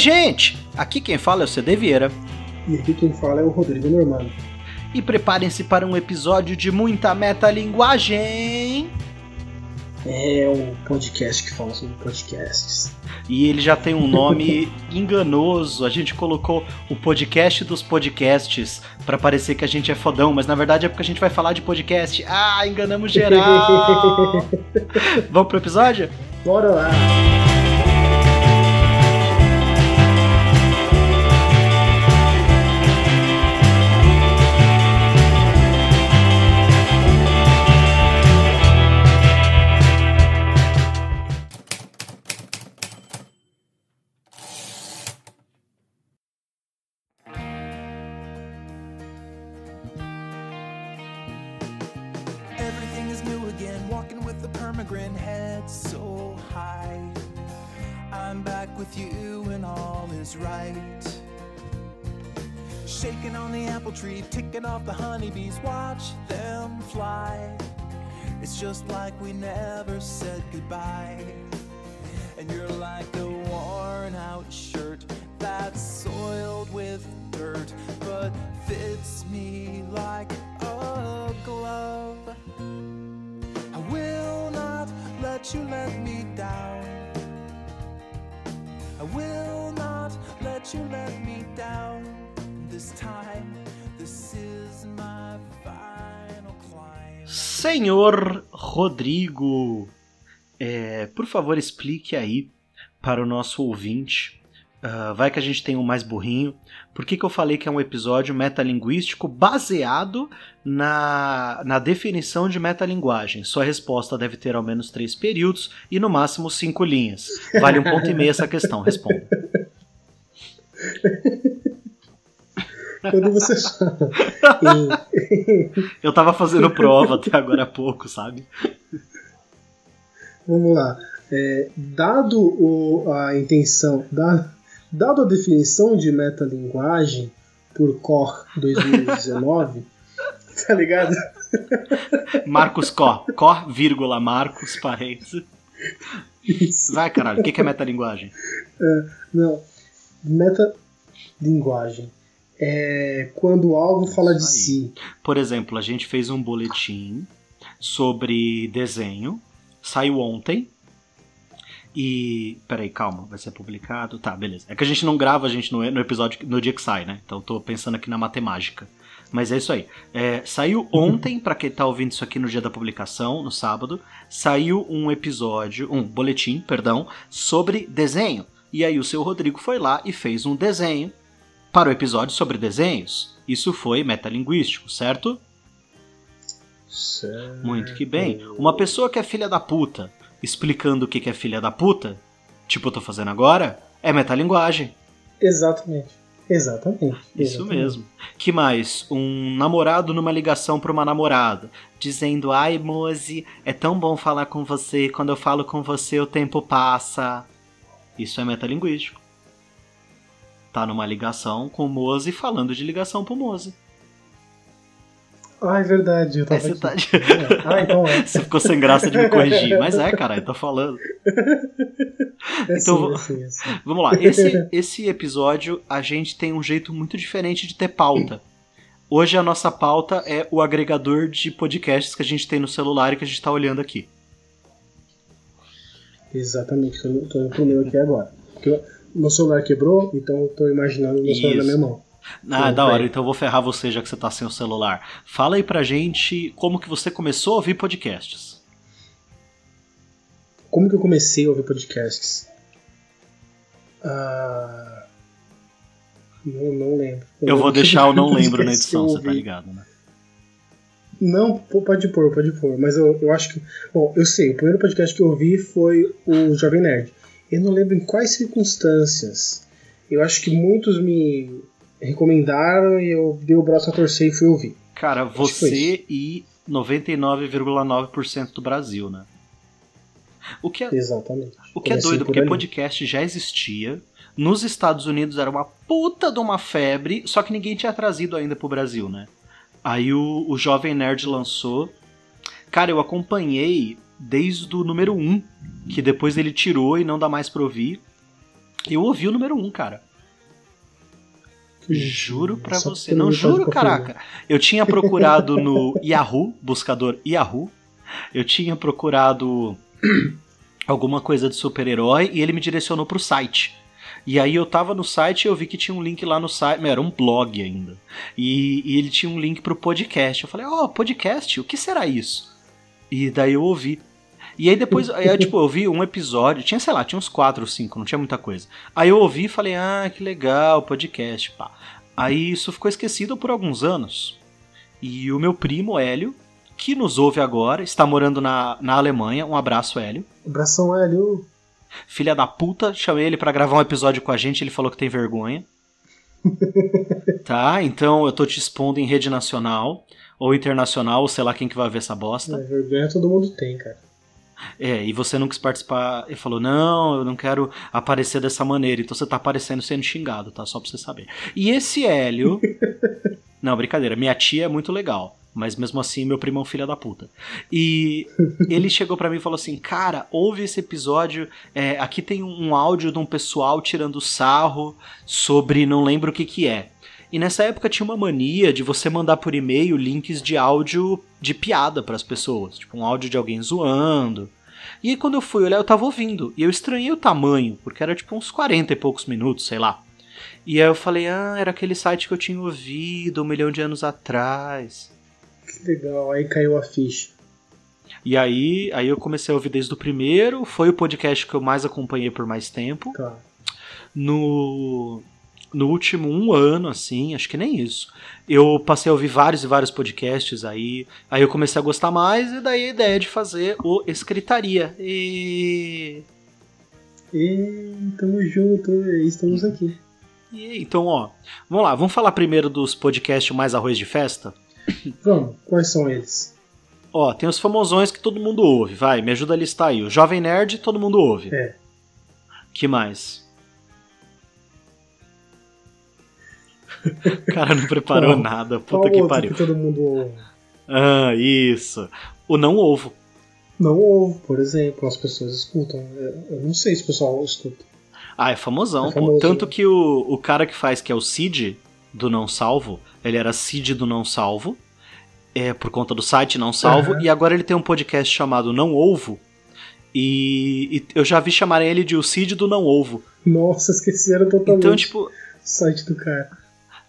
gente! Aqui quem fala é o CD Vieira. E aqui quem fala é o Rodrigo Normando. E preparem-se para um episódio de muita metalinguagem. É um podcast que fala sobre podcasts. E ele já tem um nome enganoso. A gente colocou o podcast dos podcasts para parecer que a gente é fodão, mas na verdade é porque a gente vai falar de podcast. Ah, enganamos geral! Vamos pro episódio? Bora lá! Apple tree, ticking off the honeybees, watch them fly. It's just like we never said goodbye. And you're like a worn out shirt that's soiled with dirt, but fits me like a glove. I will not let you let me down. I will not let you let me down. This time, this is my final climb. Senhor Rodrigo, é, por favor explique aí para o nosso ouvinte. ah, vai que a gente tem um mais burrinho. Por que, que eu falei que é um episódio metalinguístico baseado na, na definição de metalinguagem? Sua resposta deve ter ao menos três períodos e no máximo cinco linhas. Vale um ponto e meio essa questão. Responda. Quando você chama Eu tava fazendo prova até agora há pouco, sabe? Vamos lá. É, dado o- a intenção, da, dado a definição de metalinguagem por Cor 2019, tá ligado? Marcos Có. Có, vírgula, Marcos, parênteses. Isso. Vai, caralho. O que que é metalinguagem? Não. Metalinguagem. É quando algo fala de si. Por exemplo, a gente fez um boletim sobre desenho, saiu ontem. E. Peraí, calma, vai ser publicado? Tá, beleza. É que a gente não grava a gente no, no episódio no dia que sai, né? Então eu tô pensando aqui na matemática. Mas é isso aí. É, saiu ontem, pra quem tá ouvindo isso aqui no dia da publicação, no sábado, saiu um episódio, um boletim, perdão, sobre desenho. E aí o seu Rodrigo foi lá e fez um desenho para o episódio sobre desenhos. Isso foi metalinguístico, certo? Certo. Muito que bem. Uma pessoa que é filha da puta, explicando o que é filha da puta, tipo eu tô fazendo agora, é metalinguagem. Exatamente. Exatamente. Isso Exatamente. mesmo. Que mais? Um namorado numa ligação pra uma namorada, dizendo: Ai, Moze, é tão bom falar com você, quando eu falo com você o tempo passa. Isso é metalinguístico. Tá numa ligação com o Moze falando de ligação pro Moze. Ah, é verdade. Eu tava você aqui. tá Ah, então é. Você ficou sem graça de me corrigir. Mas é, caralho, tô falando. É Então, assim, é assim, é assim. Vamos lá, esse, esse episódio a gente tem um jeito muito diferente de ter pauta. Hoje a nossa pauta é o agregador de podcasts que a gente tem no celular e que a gente tá olhando aqui. Exatamente. Tô, tô meu aqui agora. Porque o meu celular quebrou, então eu tô imaginando o meu celular na Isso. minha mão. Ah, da hora, bem. então eu vou ferrar você já que você tá sem o celular. Fala aí pra gente como que você começou a ouvir podcasts. Como que eu comecei a ouvir podcasts? Ah, não, não lembro. Eu vou lembro que deixar o não lembro na edição, eu você tá ligado, né? Não, pode pôr, pode pôr. Mas eu, eu acho que. Bom, eu sei, o primeiro podcast que eu ouvi foi o Jovem Nerd. Eu não lembro em quais circunstâncias. Eu acho que muitos me recomendaram e eu dei o braço a torcer e fui ouvir. Cara, você e 99,9% do Brasil, né? O que é, Exatamente. O que é Comecei doido, por porque ali. podcast já existia. Nos Estados Unidos era uma puta de uma febre, só que ninguém tinha trazido ainda pro Brasil, né? Aí o, o Jovem Nerd lançou. Cara, eu acompanhei desde o número 1, que depois ele tirou e não dá mais pra ouvir. Eu ouvi o número 1, um, cara. Juro pra Só você. Não juro, caraca. Eu tinha procurado no Yahoo, buscador Yahoo. Eu tinha procurado alguma coisa de super-herói e ele me direcionou pro site. E aí eu tava no site e eu vi que tinha um link lá no site, era um blog ainda. E, e ele tinha um link pro podcast. Eu falei, ó, oh, podcast, o que será isso? E daí eu ouvi. E aí depois, aí, eu, tipo, eu vi um episódio, tinha, sei lá, tinha uns quatro ou cinco, não tinha muita coisa. Aí eu ouvi e falei, ah, que legal, podcast, pá. Aí isso ficou esquecido por alguns anos. E o meu primo, Hélio, que nos ouve agora, está morando na, na Alemanha, um abraço, Hélio. Abração, Hélio. Filha da puta, chamei ele pra gravar um episódio com a gente, ele falou que tem vergonha. tá, então eu tô te expondo em rede nacional ou internacional, ou sei lá quem que vai ver essa bosta. É, vergonha todo mundo tem, cara. É, e você não quis participar. Ele falou: Não, eu não quero aparecer dessa maneira. Então você tá aparecendo sendo xingado, tá? Só pra você saber. E esse Hélio. não, brincadeira. Minha tia é muito legal. Mas mesmo assim, meu primo é um filho da puta. E ele chegou para mim e falou assim: Cara, ouve esse episódio. É, aqui tem um áudio de um pessoal tirando sarro sobre não lembro o que que é. E nessa época tinha uma mania de você mandar por e-mail links de áudio de piada para as pessoas, tipo um áudio de alguém zoando. E aí quando eu fui olhar, eu tava ouvindo, e eu estranhei o tamanho, porque era tipo uns 40 e poucos minutos, sei lá. E aí eu falei, ah, era aquele site que eu tinha ouvido um milhão de anos atrás. Que legal, aí caiu a ficha. E aí, aí eu comecei a ouvir desde o primeiro, foi o podcast que eu mais acompanhei por mais tempo. Tá. No, no último um ano, assim, acho que nem isso. Eu passei a ouvir vários e vários podcasts aí. Aí eu comecei a gostar mais, e daí a ideia de fazer o Escritaria. E. E tamo junto, e estamos aqui. e então, ó, vamos lá, vamos falar primeiro dos podcasts mais arroz de festa? Vamos, quais são eles? Ó, tem os famosões que todo mundo ouve, vai, me ajuda a listar aí. O Jovem Nerd, todo mundo ouve. É. Que mais? O cara não preparou nada, puta que pariu. que todo mundo ouve? Ah, isso. O Não Ovo. Não ouve, por exemplo, as pessoas escutam. Eu eu não sei se o pessoal escuta. Ah, é famosão, É famoso, Tanto né? que o, o cara que faz, que é o Cid, do Não Salvo, ele era Cid do Não Salvo, é, por conta do site Não Salvo, Aham. e agora ele tem um podcast chamado Não Ovo, e, e eu já vi chamarem ele de o Cid do Não Ovo. Nossa, esqueceram totalmente Então, tipo, o site do cara.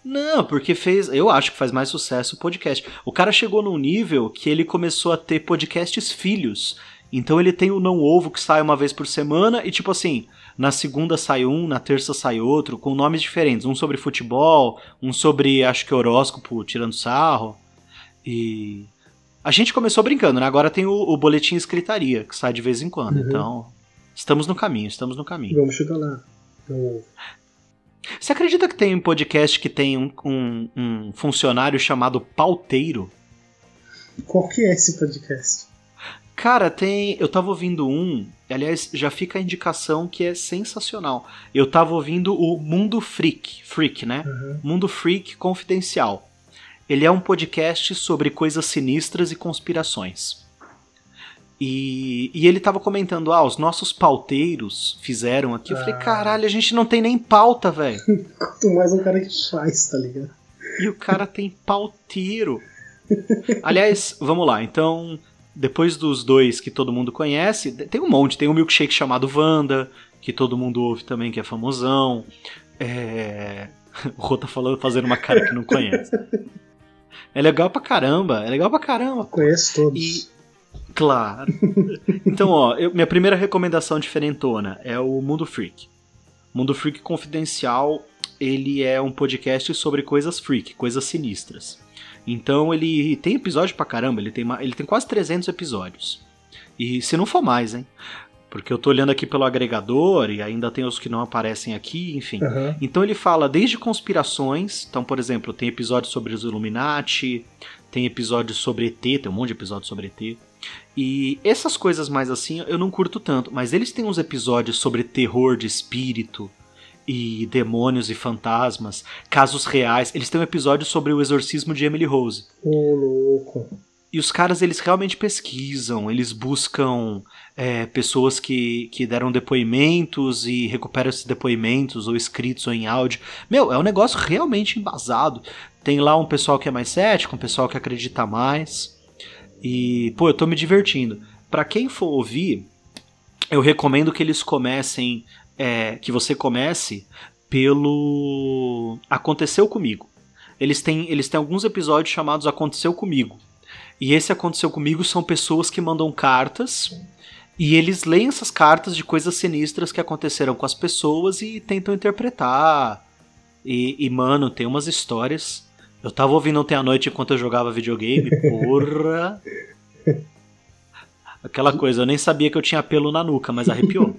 Não, porque fez. Eu acho que faz mais sucesso o podcast. O cara chegou num nível que ele começou a ter podcasts filhos. Então ele tem o Não Ovo que sai uma vez por semana e, tipo assim, na segunda sai um, na terça sai outro, com nomes diferentes. Um sobre futebol, um sobre, acho que horóscopo, tirando sarro. E. A gente começou brincando, né? Agora tem o, o Boletim Escritaria, que sai de vez em quando. Uhum. Então. Estamos no caminho, estamos no caminho. Vamos chegar lá. Não ouve. Você acredita que tem um podcast que tem um, um- um funcionário chamado pauteiro? Qual que é esse podcast? Cara, tem. Eu tava ouvindo um. Aliás, já fica a indicação que é sensacional. Eu tava ouvindo o Mundo Freak. Freak, né? Uhum. Mundo Freak Confidencial. Ele é um podcast sobre coisas sinistras e conspirações. E, e ele tava comentando: ah, os nossos pauteiros fizeram aqui. Eu falei: Ah. caralho, a gente não tem nem pauta, velho. Quanto mais um cara que faz, tá ligado? E o cara tem pauteiro. Aliás, vamos lá. Então, depois dos dois que todo mundo conhece, tem um monte. Tem um milkshake chamado Wanda, que todo mundo ouve também, que é famosão. É... O Rô tá falando, fazendo uma cara que não conhece. É legal pra caramba, é legal pra caramba. Conhece todos. E- Claro. Então, ó, eu- minha primeira recomendação diferentona é o Mundo Freak. Mundo Freak Confidencial, ele é um podcast sobre coisas freak, coisas sinistras. Então ele tem episódio pra caramba, ele tem, ele tem quase 300 episódios. E se não for mais, hein? Porque eu tô olhando aqui pelo agregador e ainda tem os que não aparecem aqui, enfim. Aham. Então ele fala desde conspirações, então, por exemplo, tem episódios sobre os Illuminati, tem episódios sobre ET, tem um monte de episódios sobre ET. E essas coisas mais assim eu não curto tanto, mas eles têm uns episódios sobre terror de espírito e demônios e fantasmas, casos reais. Eles têm um episódio sobre o exorcismo de Emily Rose. Ô, louco. E os caras, eles realmente pesquisam, eles buscam é, pessoas que, que deram depoimentos e recuperam esses depoimentos, ou escritos ou em áudio. Meu, é um negócio realmente embasado. Tem lá um pessoal que é mais cético, um pessoal que acredita mais. E, pô, eu tô me divertindo. Para quem for ouvir, eu recomendo que eles comecem, é, que você comece pelo Aconteceu Comigo. Eles têm, eles têm alguns episódios chamados Aconteceu Comigo e esse aconteceu comigo são pessoas que mandam cartas e eles leem essas cartas de coisas sinistras que aconteceram com as pessoas e tentam interpretar. E, e mano, tem umas histórias. Eu tava ouvindo ontem à noite enquanto eu jogava videogame, porra. Aquela coisa, eu nem sabia que eu tinha pelo na nuca, mas arrepiou.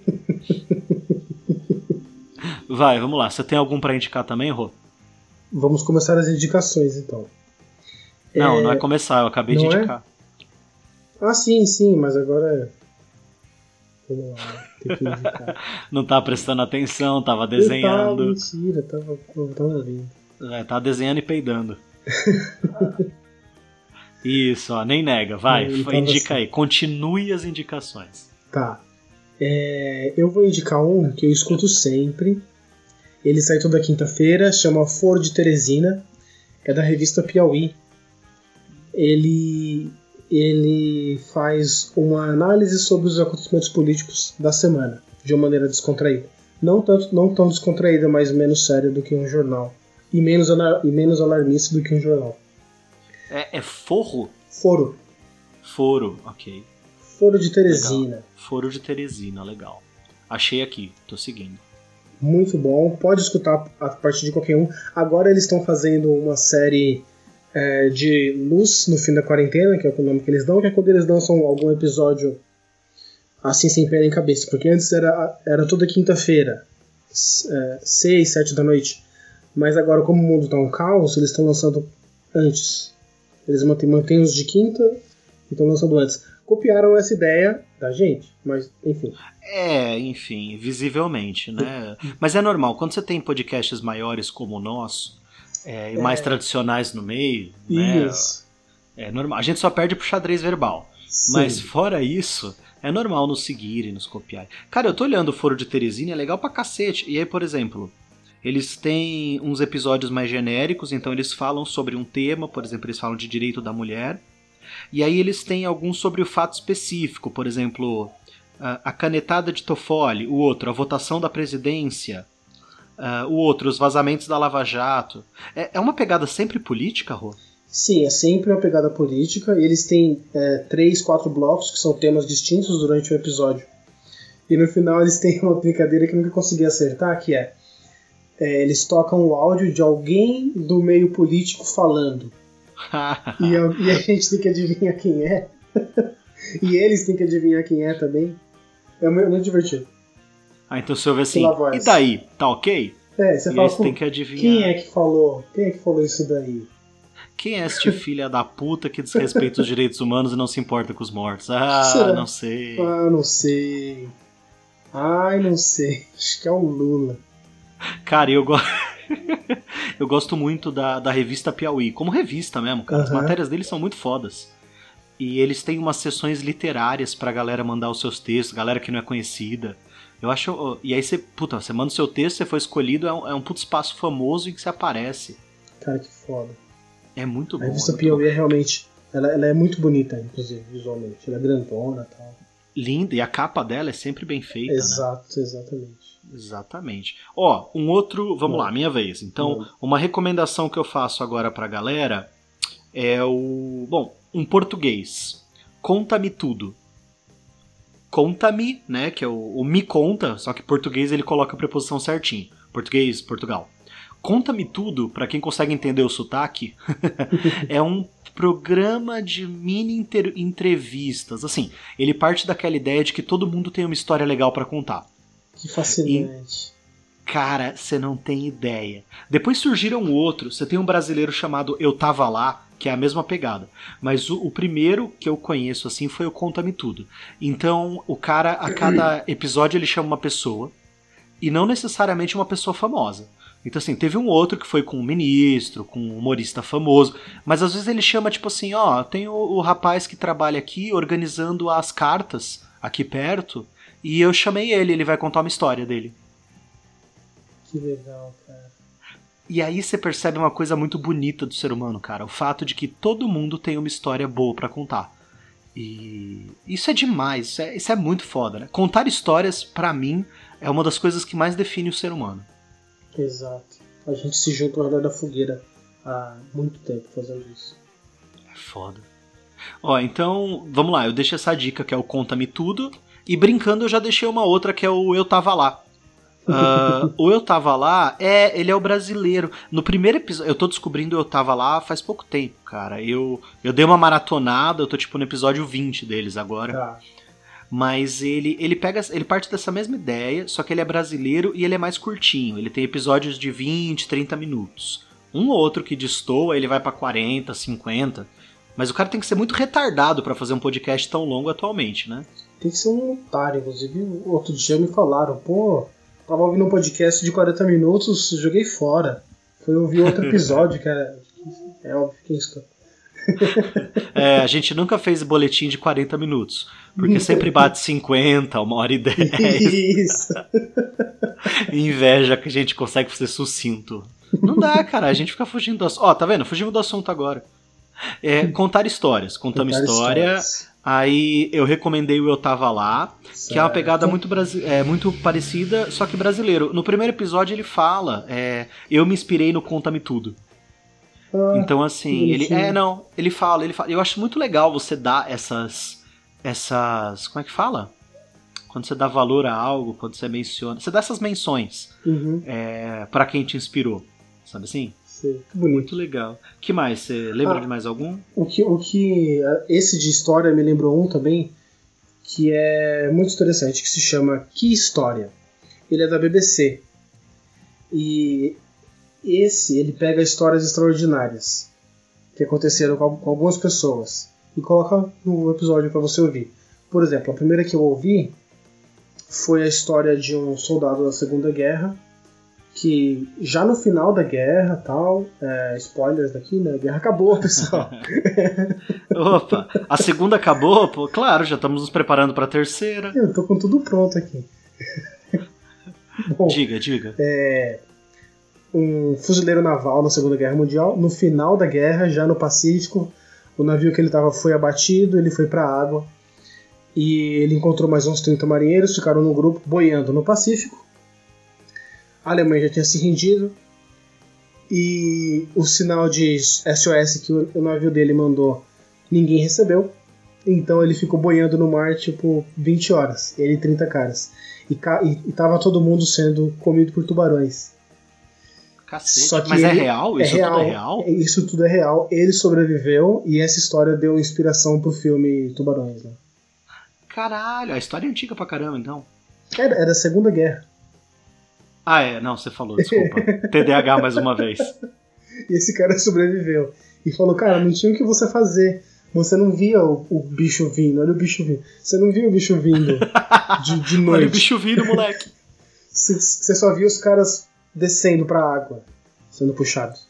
Vai, vamos lá. Você tem algum para indicar também, Rô? Vamos começar as indicações então. Não, é... não é começar, eu acabei não de é? indicar. É? Ah, sim, sim, mas agora. Vamos lá, tem que indicar. não tá prestando atenção, tava desenhando. Eu mentira, tava, tava ouvindo. É, tá desenhando e peidando. Isso, ó, nem nega, vai, indica assim. aí, continue as indicações. Tá. É, eu vou indicar um que eu escuto sempre. Ele sai toda quinta-feira, chama Foro de Teresina. É da revista Piauí ele, ele faz uma análise sobre os acontecimentos políticos da semana, de uma maneira descontraída. Não, tanto, não tão descontraída, mas menos séria do que um jornal. E menos, e menos alarmista do que um jornal. É, é forro? Foro. Foro, ok. Foro de Teresina. Legal. Foro de Teresina, legal. Achei aqui, tô seguindo. Muito bom, pode escutar a partir de qualquer um. Agora eles estão fazendo uma série é, de luz no fim da quarentena, que é o nome que eles dão, que é quando eles lançam algum episódio assim sem pé nem cabeça. Porque antes era, era toda quinta-feira, é, 6, 7 da noite. Mas agora, como o mundo tá um caos, eles estão lançando antes. Eles mantêm, mantêm os de quinta e estão lançando antes. Copiaram essa ideia da gente, mas enfim. É, enfim, visivelmente, né? mas é normal, quando você tem podcasts maiores como o nosso, é, e mais é. tradicionais no meio. Né? Isso. Né? É normal. A gente só perde pro xadrez verbal. Sim. Mas fora isso, é normal nos seguirem, nos copiarem. Cara, eu tô olhando o Foro de Teresina, é legal pra cacete. E aí, por exemplo, eles têm uns episódios mais genéricos, então eles falam sobre um tema, por exemplo, eles falam de direito da mulher. E aí eles têm alguns sobre o fato específico, por exemplo, a canetada de Toffoli, o outro, a votação da presidência, o outro, os vazamentos da Lava Jato. É, é uma pegada sempre política, Rô? Sim, é sempre uma pegada política. Eles têm é, três, quatro blocos que são temas distintos durante o episódio. E no final eles têm uma brincadeira que eu nunca consegui acertar, que é, é eles tocam o áudio de alguém do meio político falando. e, a, e a gente tem que adivinhar quem é. e eles têm que adivinhar quem é também. É muito divertido. Ah, então você ouve assim, e daí? Tá ok? É, você e fala, tem que adivinhar. Quem é que falou? Quem é que falou isso daí? Quem é este filho da puta que desrespeita os direitos humanos e não se importa com os mortos? Ah, Será? não sei. Ah, não sei. Ai, não sei. Acho que é o Lula. Cara, eu gosto. eu gosto muito da, da revista Piauí, como revista mesmo, cara. Uhum. As matérias deles são muito fodas. E eles têm umas sessões literárias pra galera mandar os seus textos, galera que não é conhecida. Eu acho. E aí você, puta, você manda o seu texto, você foi escolhido, é um, é um puto espaço famoso em que você aparece. Cara, que foda. É muito bom. A revista Piauí é realmente. Ela, ela é muito bonita, inclusive, visualmente. Ela é grandona e tal. Linda, e a capa dela é sempre bem feita. Né? Exato, né? exatamente. Exatamente. Ó, um outro. Vamos Não. lá, minha vez. Então, Não. uma recomendação que eu faço agora pra galera é o. Bom, um português. Conta-me tudo. Conta-me, né? Que é o, o, me conta, só que em português ele coloca a preposição certinho. Português, Portugal. Conta-me tudo, para quem consegue entender o sotaque, é um programa de mini entrevistas. Assim, ele parte daquela ideia de que todo mundo tem uma história legal para contar. Que fascinante. E, cara, você não tem ideia. Depois surgiram outros. Você tem um brasileiro chamado Eu Tava Lá, que é a mesma pegada. Mas o, o primeiro que eu conheço assim foi o Conta-me Tudo. Então, o cara, a cada episódio, ele chama uma pessoa, e não necessariamente uma pessoa famosa. Então, assim, teve um outro que foi com um ministro, com um humorista famoso, mas às vezes ele chama, tipo assim, ó, tem o, o rapaz que trabalha aqui organizando as cartas aqui perto, e eu chamei ele, ele vai contar uma história dele. Que legal, cara. E aí você percebe uma coisa muito bonita do ser humano, cara. O fato de que todo mundo tem uma história boa para contar. E isso é demais, isso é, isso é muito foda, né? Contar histórias, para mim, é uma das coisas que mais define o ser humano. Exato. A gente se junta ao redor da fogueira há muito tempo fazendo isso. É foda. Ó, então, vamos lá, eu deixo essa dica que é o Conta-me Tudo. E brincando, eu já deixei uma outra que é o Eu Tava Lá. Uh, o Eu Tava Lá, é, ele é o brasileiro. No primeiro episódio, eu tô descobrindo o Eu Tava Lá faz pouco tempo, cara. Eu, eu dei uma maratonada, eu tô tipo no episódio 20 deles agora. Tá. Mas ele, ele pega. Ele parte dessa mesma ideia, só que ele é brasileiro e ele é mais curtinho. Ele tem episódios de 20, 30 minutos. Um ou outro que destoa, ele vai para 40, 50. Mas o cara tem que ser muito retardado para fazer um podcast tão longo atualmente, né? Tem que ser um otário, inclusive. Outro dia me falaram, pô, tava ouvindo um podcast de 40 minutos, joguei fora. Foi ouvir outro episódio, que era. É óbvio que é isso. É, a gente nunca fez boletim de 40 minutos. Porque sempre bate 50, uma hora e 10. Isso. Inveja que a gente consegue ser sucinto. Não dá, cara, a gente fica fugindo do assunto. Ó, tá vendo? Fugimos do assunto agora. É, contar histórias. Contamos Contar história. histórias. Aí eu recomendei o Eu Tava Lá, que é uma Certo. pegada muito, é, muito parecida, só que brasileiro. No primeiro episódio ele fala, é, eu me inspirei no Conta-me Tudo. Ah, Então assim, ele é não, ele fala, ele fala. Eu acho muito legal você dar essas essas, como é que fala? Quando você dá valor a algo, quando você menciona, você dá essas menções Uhum, é, para quem te inspirou, sabe assim? Que bonito. Muito legal. Que mais? Você lembra Ah. de mais algum? O que, o que. Esse de história me lembrou um também, que é muito interessante, que se chama Que História. Ele é da BBC. E esse, ele pega histórias extraordinárias que aconteceram com, com algumas pessoas e coloca no episódio para você ouvir. Por exemplo, a primeira que eu ouvi foi a história de um soldado da Segunda Guerra que já no final da guerra tal, é, spoilers daqui, né? A guerra acabou, pessoal. Opa, a segunda acabou? Pô, claro, já estamos nos preparando para a terceira. Eu tô com tudo pronto aqui. Bom, Diga, diga. um fuzileiro naval na Segunda Guerra Mundial, no final da guerra, já no Pacífico, o navio que ele estava foi abatido, ele foi para a água e ele encontrou mais uns 30 marinheiros, ficaram no grupo boiando no Pacífico. A Alemanha já tinha se rendido e o sinal de SOS que o, navio dele mandou ninguém recebeu. Então ele ficou boiando no mar tipo 20 horas, ele e 30 caras. E, ca- e, tava todo mundo sendo comido por tubarões. Cacete. Só que Mas é real? Isso tudo é real? Isso tudo é real. Ele sobreviveu e essa história deu inspiração pro filme Tubarões. Né? Caralho, a história é antiga pra caramba, então. Era, era a Segunda Guerra. Ah, é, não, você falou, desculpa. TDAH mais uma vez. E esse cara sobreviveu. E falou, cara, não tinha o que você fazer. Você não via o, o bicho vindo, olha o bicho vindo. Você não via o bicho vindo de, de Olha o noite. bicho vindo, moleque. Você você só via os caras descendo pra água, sendo puxados.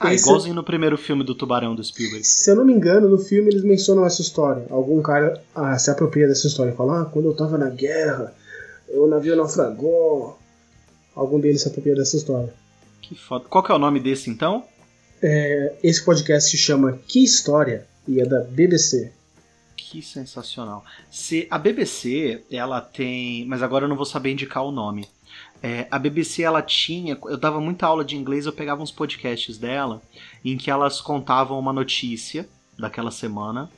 Ah, Esse- igualzinho no primeiro filme do Tubarão do Spielberg. Se eu não me engano, no filme eles mencionam essa história. Algum cara ah, se apropria dessa história e fala: Ah, quando eu tava na guerra, o navio naufragou. Algum deles se apropria dessa história. Que foda. Qual que é o nome desse, então? É, esse podcast se chama Que História e é da BBC. Que sensacional. Se a BBC, ela tem, mas agora eu não vou saber indicar o nome. É, a BBC ela tinha, eu dava muita aula de inglês, eu pegava uns podcasts dela em que elas contavam uma notícia daquela semana.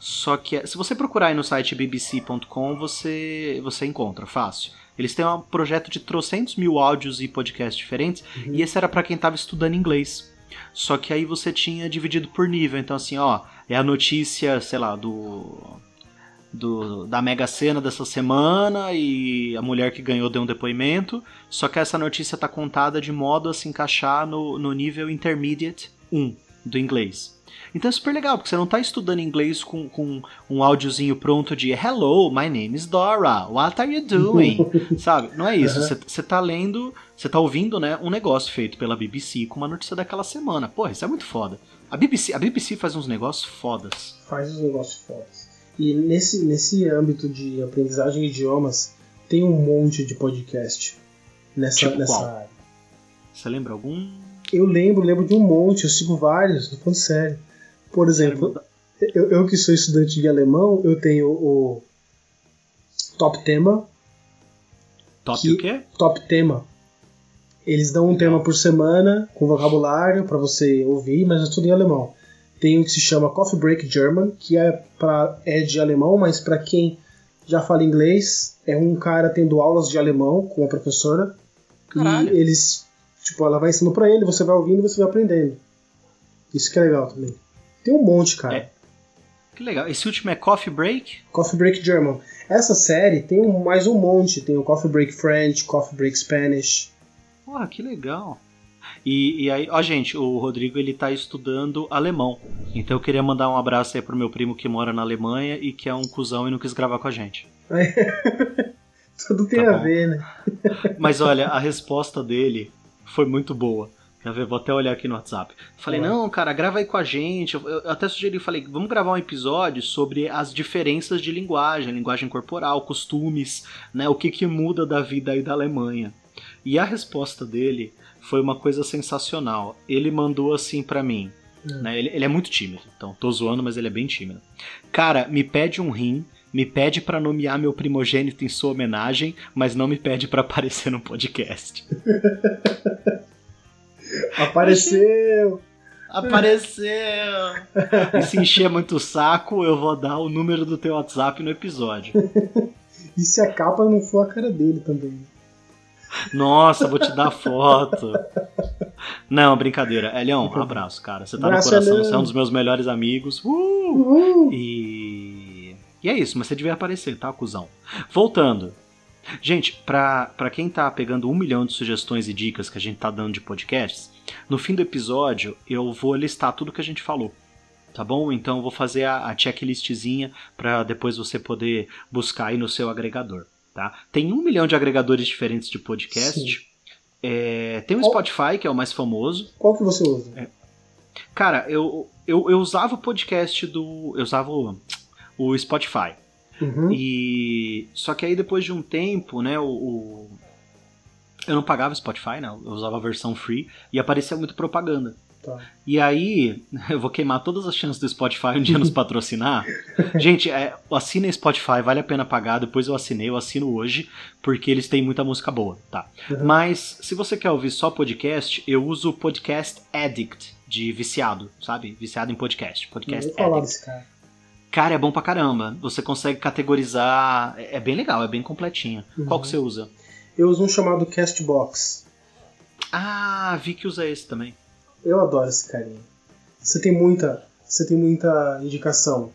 Só que se você procurar aí no site bbc.com, você você encontra fácil. Eles têm um projeto de trocentos mil áudios e podcasts diferentes, Uhum. e esse era para quem estava estudando inglês. Só que aí você tinha dividido por nível. Então, assim, ó, é a notícia, sei lá, do. do da Mega Sena dessa semana e a mulher que ganhou deu um depoimento. Só que essa notícia tá contada de modo a se encaixar no, no nível Intermediate 1. Do inglês. Então é super legal, porque você não está estudando inglês com, com um áudiozinho pronto de Hello, my name is Dora, what are you doing? Sabe? Não é isso. Você uhum. está lendo, você está ouvindo né, um negócio feito pela BBC com uma notícia daquela semana. Porra, isso é muito foda. A BBC, a BBC faz uns negócios fodas. Faz uns negócios fodas. E nesse, nesse âmbito de aprendizagem de idiomas, tem um monte de podcast nessa, tipo nessa área. Você lembra algum? Eu lembro, lembro de um monte, eu sigo vários, tô falando sério. Por exemplo, eu, eu, que sou estudante de alemão, eu tenho o Top Tema. Top que, o quê? Top Tema. Eles dão um tema por semana com vocabulário para você ouvir, mas é tudo em alemão. Tem um que se chama Coffee Break German, que é, pra, é de alemão, mas para quem já fala inglês, é um cara tendo aulas de alemão com a professora. Caralho. E eles, tipo, ela vai ensinando para ele, você vai ouvindo e você vai aprendendo. Isso que é legal também. Tem um monte, cara. É. Que legal. Esse último é Coffee Break? Coffee Break German. Essa série tem um, mais um monte. Tem o Coffee Break French, Coffee Break Spanish. Porra, que legal. E, e, aí, ó, gente, o Rodrigo ele tá estudando alemão. Então eu queria mandar um abraço aí pro meu primo que mora na Alemanha e que é um cuzão e não quis gravar com a gente. Tudo tem tá a ver, né? Mas olha, a resposta dele foi muito boa. Quer ver? Vou até olhar aqui no WhatsApp. Falei, não, cara, grava aí com a gente. Eu, eu até sugeri, falei, vamos gravar um episódio sobre as diferenças de linguagem, linguagem corporal, costumes, né? O que que muda da vida aí da Alemanha. E a resposta dele foi uma coisa sensacional. Ele mandou assim para mim. Hum. Né? Ele, ele, é muito tímido, então tô zoando, mas ele é bem tímido. Cara, me pede um rim, me pede para nomear meu primogênito em sua homenagem, mas não me pede para aparecer no podcast. Apareceu! Apareceu! e se encher muito o saco, eu vou dar o número do teu WhatsApp no episódio. e se a capa não for a cara dele também? Nossa, vou te dar foto. Não, brincadeira. Elião, um abraço, cara. Você tá Braço no coração, você é um dos meus melhores amigos. Uh! Uhum. E. E é isso, mas você devia aparecer, tá, cuzão? Voltando. Gente, pra, pra quem tá pegando um milhão de sugestões e dicas que a gente tá dando de podcasts, no fim do episódio eu vou listar tudo que a gente falou. Tá bom? Então eu vou fazer a, a checklistzinha para depois você poder buscar aí no seu agregador. Tá? Tem um milhão de agregadores diferentes de podcast. É, tem o Qual? Spotify, que é o mais famoso. Qual que você usa? É. Cara, eu, eu, eu usava o podcast do. Eu usava o, o Spotify. Uhum. E só que aí depois de um tempo, né, o, o, eu não pagava Spotify, né? Eu usava a versão free e aparecia muito propaganda. Tá. E aí, eu vou queimar todas as chances do Spotify um dia nos patrocinar. Gente, é, assina Spotify, vale a pena pagar. Depois eu assinei, eu assino hoje, porque eles têm muita música boa, tá? Uhum. Mas, se você quer ouvir só podcast, eu uso o Podcast Addict, de viciado, sabe? Viciado em podcast. Podcast Addict. Desse cara. Cara, é bom pra caramba. Você consegue categorizar. É, é bem legal, é bem completinho. Uhum. Qual que você usa? Eu uso um chamado Castbox. Ah, vi que usa esse também. Eu adoro esse carinha. Você tem muita, você tem muita indicação.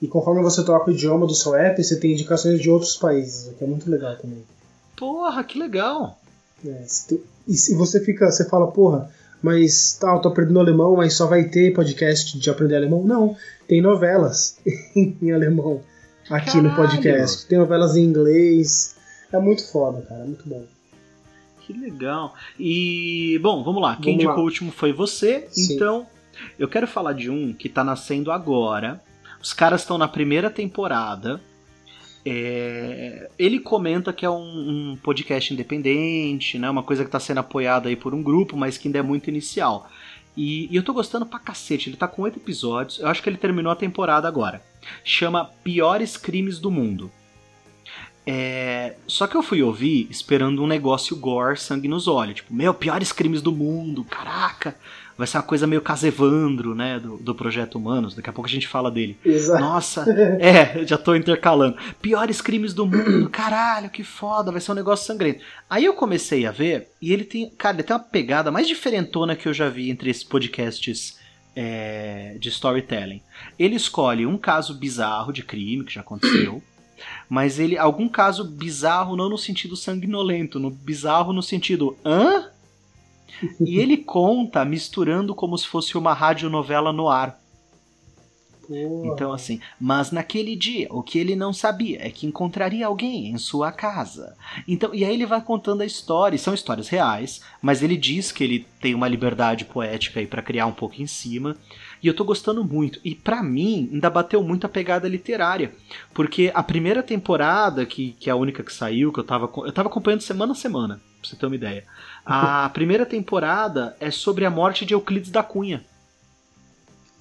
E conforme você troca o idioma do seu app, você tem indicações de outros países, o que é muito legal também. Porra, que legal! É, e se você fica, você fala, porra, mas tá, eu tô aprendendo alemão, mas só vai ter podcast de aprender alemão? Não, tem novelas em alemão aqui Caralho. no podcast. Tem novelas em inglês. É muito foda, cara, é muito bom. Que legal. E, bom, vamos lá. Vamos Quem indicou o último foi você. Sim. Então, eu quero falar de um que tá nascendo agora. Os caras estão na primeira temporada. É, ele comenta que é um, um, podcast independente, né? Uma coisa que está sendo apoiada aí por um grupo, mas que ainda é muito inicial. E, e, eu tô gostando pra cacete. Ele tá com oito episódios. Eu acho que ele terminou a temporada agora. Chama Piores Crimes do Mundo. É... Só que eu fui ouvir esperando um negócio gore, sangue nos olhos. Tipo, meu, piores crimes do mundo, caraca vai ser uma coisa meio casevandro, né, do, do Projeto Humanos. Daqui a pouco a gente fala dele. Exato. Nossa, é, já tô intercalando. Piores crimes do mundo, caralho, que foda, vai ser um negócio sangrento. Aí eu comecei a ver, e ele tem, cara, ele tem uma pegada mais diferentona que eu já vi entre esses podcasts é, de storytelling. Ele escolhe um caso bizarro de crime que já aconteceu. Mas ele. Algum caso bizarro, não no sentido sanguinolento, no bizarro no sentido. hã? E ele conta misturando como se fosse uma radionovela no ar. Porra. Então, assim, mas naquele dia, o que ele não sabia é que encontraria alguém em sua casa. Então, e aí ele vai contando a história, e são histórias reais, mas ele diz que ele tem uma liberdade poética aí para criar um pouco em cima. E eu tô gostando muito. E para mim, ainda bateu muito a pegada literária. Porque a primeira temporada, que, que é a única que saiu, que eu tava, eu tava acompanhando semana a semana, pra você ter uma ideia. A primeira temporada é sobre a morte de Euclides da Cunha.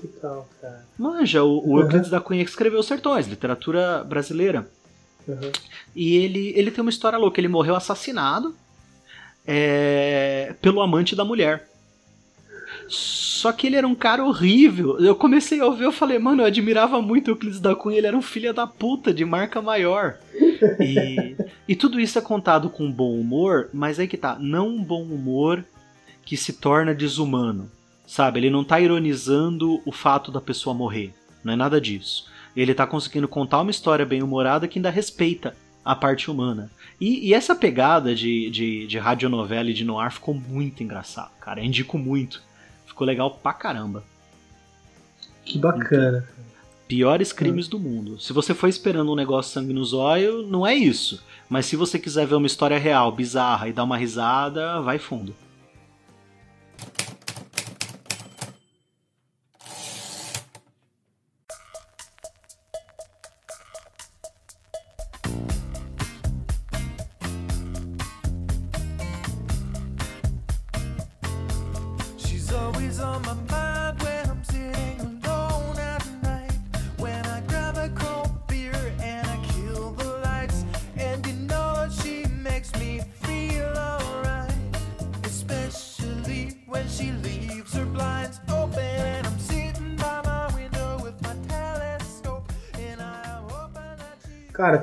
Que tal, cara? Manja, o, o Uhum. Euclides da Cunha que escreveu Sertões, literatura brasileira. Uhum. E ele, ele tem uma história louca. Ele morreu assassinado é, pelo amante da mulher. Só que ele era um cara horrível. Eu comecei a ouvir, eu falei, mano, eu admirava muito o Euclides da Cunha, ele era um filho da puta de marca maior. E, e tudo isso é contado com bom humor, mas aí que tá, não um bom humor que se torna desumano. Sabe? Ele não tá ironizando o fato da pessoa morrer. Não é nada disso. Ele tá conseguindo contar uma história bem humorada que ainda respeita a parte humana. E, e essa pegada de, de, de radionovela e de noir ficou muito engraçado, cara. Eu indico muito. Ficou legal pra caramba. Que bacana. Piores crimes do mundo. Se você for esperando um negócio sangue nos olhos, não é isso. Mas se você quiser ver uma história real, bizarra e dar uma risada, vai fundo.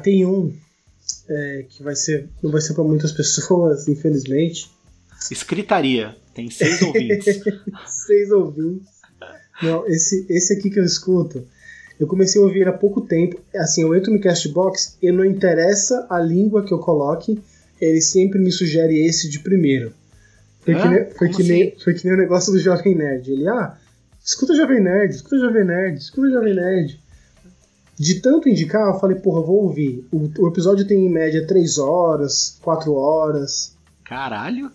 Tem um é, que vai ser. Não vai ser pra muitas pessoas, infelizmente. Escritaria. Tem seis ouvintes. Seis ouvintes. Não, esse, esse aqui que eu escuto, eu comecei a ouvir há pouco tempo. Assim, eu entro no Castbox e não interessa a língua que eu coloque, ele sempre me sugere esse de primeiro. Foi, Hã? que, nem, foi, que, nem, assim? foi que nem o negócio do Jovem Nerd. Ele, ah, escuta Jovem Nerd, escuta Jovem Nerd, escuta Jovem Nerd. De tanto indicar, eu falei, porra, vou ouvir. O, o episódio tem em média 3 horas, 4 horas Caralho.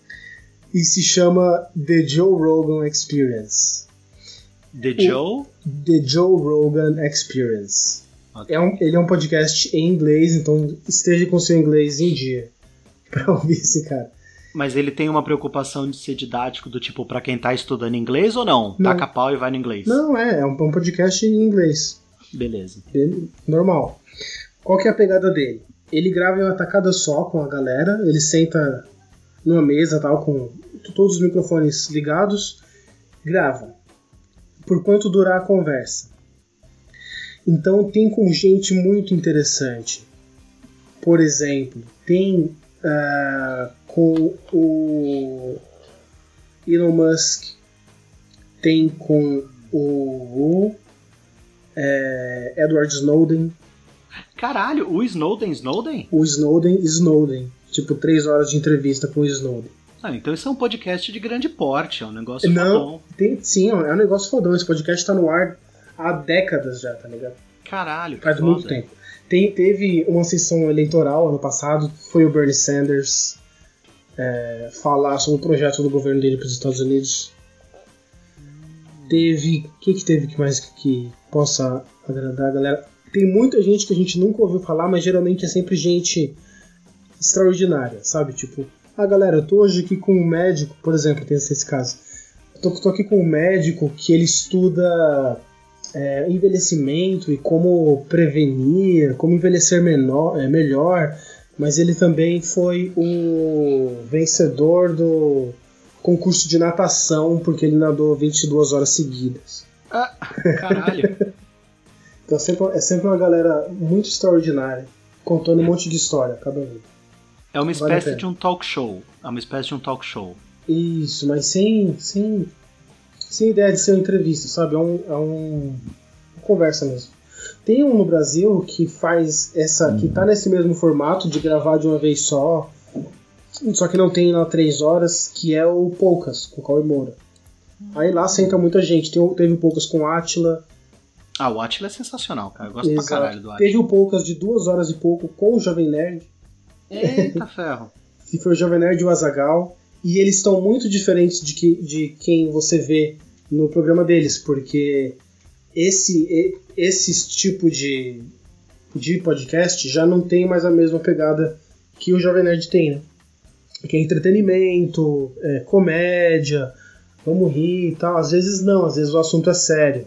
e se chama The Joe Rogan Experience. The Joe. The Joe Rogan Experience. Ok. É um, ele é um podcast em inglês, então esteja com seu inglês em dia pra ouvir esse cara. Mas ele tem uma preocupação de ser didático do tipo pra quem tá estudando inglês ou não? Não. Taca pau e vai no inglês. Não, é, é um, um podcast em inglês, Beleza. Ele- normal. Qual que é a pegada dele? Ele grava em uma tacada só com a galera, ele senta numa mesa tal com todos os microfones ligados, grava. Por quanto durar a conversa. Então tem com gente muito interessante. Por exemplo, tem ah, com o Elon Musk, tem com o é, Edward Snowden, Caralho, o Snowden, Snowden? o Snowden Snowden. Tipo, três horas de entrevista com o Snowden. Ah, então isso é um podcast de grande porte, é um negócio Não, fodão. tem, sim, é um negócio fodão. Esse podcast tá no ar há décadas já, tá ligado? Caralho, Faz foda. muito tempo. Tem, teve uma sessão eleitoral ano passado, foi o Bernie Sanders é, falar sobre o projeto do governo dele para os Estados Unidos. Teve. O que, que teve que mais que possa agradar a galera? Tem muita gente que a gente nunca ouviu falar, mas geralmente é sempre gente extraordinária, sabe? Tipo, ah galera, eu tô hoje aqui com um médico, por exemplo, tem esse caso. Eu tô, tô aqui com um médico que ele estuda é, envelhecimento e como prevenir, como envelhecer menor, é, melhor, mas ele também foi o vencedor do concurso de natação, porque ele nadou 22 horas seguidas. Ah, caralho. Então é sempre, é sempre uma galera muito extraordinária, contando um monte de história, cada um. É uma Vale espécie pena. de um talk show. É uma espécie de um talk show. Isso, mas sem, sem, sem ideia de ser uma entrevista, sabe? É um, é um uma conversa mesmo. Tem um no Brasil que faz essa, que tá nesse mesmo formato de gravar de uma vez só, Só que não tem lá três horas, que é o Poucas, com o Cauê Moura. Aí lá senta muita gente. Tem, teve o Poucas com Atila. Ah, o Atila é sensacional, cara. Eu gosto Exato. pra caralho do Atila. Teve o Poucas de duas horas e pouco com o Jovem Nerd. Eita ferro. que foi o Jovem Nerd e o Azagal. E eles estão muito diferentes de, que, de quem você vê no programa deles, porque esse, esse tipo de, de podcast já não tem mais a mesma pegada que o Jovem Nerd tem, né? Que é entretenimento, é, comédia, vamos rir e tal. Às vezes não, às vezes o assunto é sério.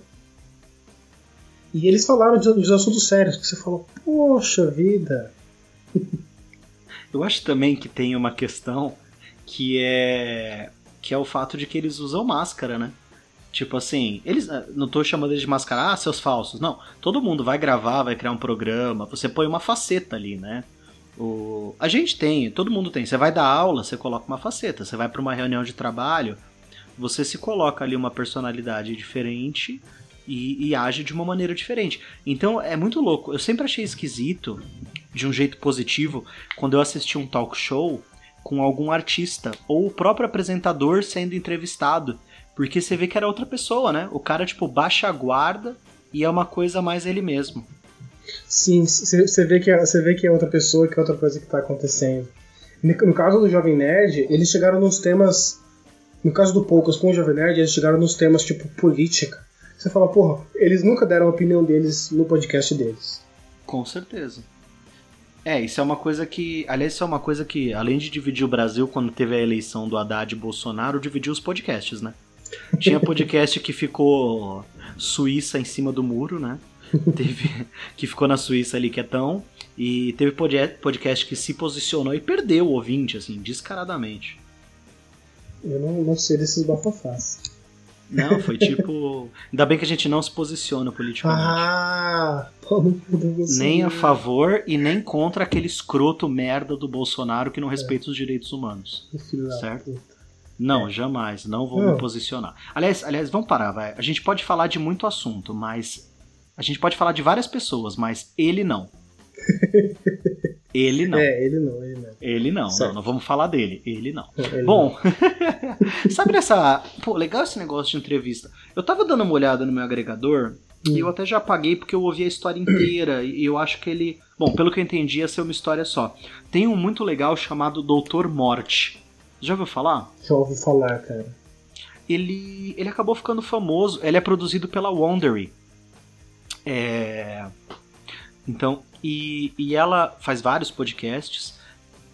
E eles falaram de assuntos sérios, que você falou, poxa vida. Eu acho também que tem uma questão que é que é o fato de que eles usam máscara, né? Tipo assim, eles ah, não tô chamando eles de máscara, ah, seus falsos. Não, todo mundo vai gravar, vai criar um programa, você põe uma faceta ali, né? O... A gente tem, todo mundo tem. Você vai dar aula, você coloca uma faceta. Você vai para uma reunião de trabalho, você se coloca ali uma personalidade diferente e, e, age de uma maneira diferente. Então é muito louco. Eu sempre achei esquisito, de um jeito positivo, quando eu assisti um talk show com algum artista ou o próprio apresentador sendo entrevistado, porque você vê que era outra pessoa, né? O cara tipo baixa a guarda e é uma coisa mais ele mesmo. Sim, você vê que é, você vê que é outra pessoa, que é outra coisa que está acontecendo. No caso do Jovem Nerd, eles chegaram nos temas. No caso do Poucas com o Jovem Nerd, eles chegaram nos temas tipo política. Você fala, porra, eles nunca deram a opinião deles no podcast deles. Com certeza. É, isso é uma coisa que. Aliás, isso é uma coisa que, além de dividir o Brasil quando teve a eleição do Haddad e Bolsonaro, dividiu os podcasts, né? Tinha podcast que ficou Suíça em cima do muro, né? Teve que ficou na Suíça ali quietão. E teve podcast que se posicionou e perdeu o ouvinte, assim, descaradamente. Eu não, não sei desses bafafás. Não, foi tipo. Ainda bem que a gente não se posiciona politicamente. Ah, nem a favor e nem contra aquele escroto merda do Bolsonaro que não respeita é. os direitos humanos. Certo? Não, é. jamais. Não vou não. me posicionar. Aliás, aliás, vamos parar, vai. A gente pode falar de muito assunto, mas. A gente pode falar de várias pessoas, mas ele não. Ele não. É, ele não, ele não. Ele não, não, não, vamos falar dele. Ele não. Ele Bom, não. sabe nessa. Pô, legal esse negócio de entrevista. Eu tava dando uma olhada no meu agregador hum. e eu até já apaguei porque eu ouvi a história inteira e eu acho que ele. Bom, pelo que eu entendi, ia ser uma história só. Tem um muito legal chamado Doutor Morte. Já ouviu falar? Já ouvi falar, cara. Ele, ele acabou ficando famoso. Ele é produzido pela Wondery. É. Então, e, e ela faz vários podcasts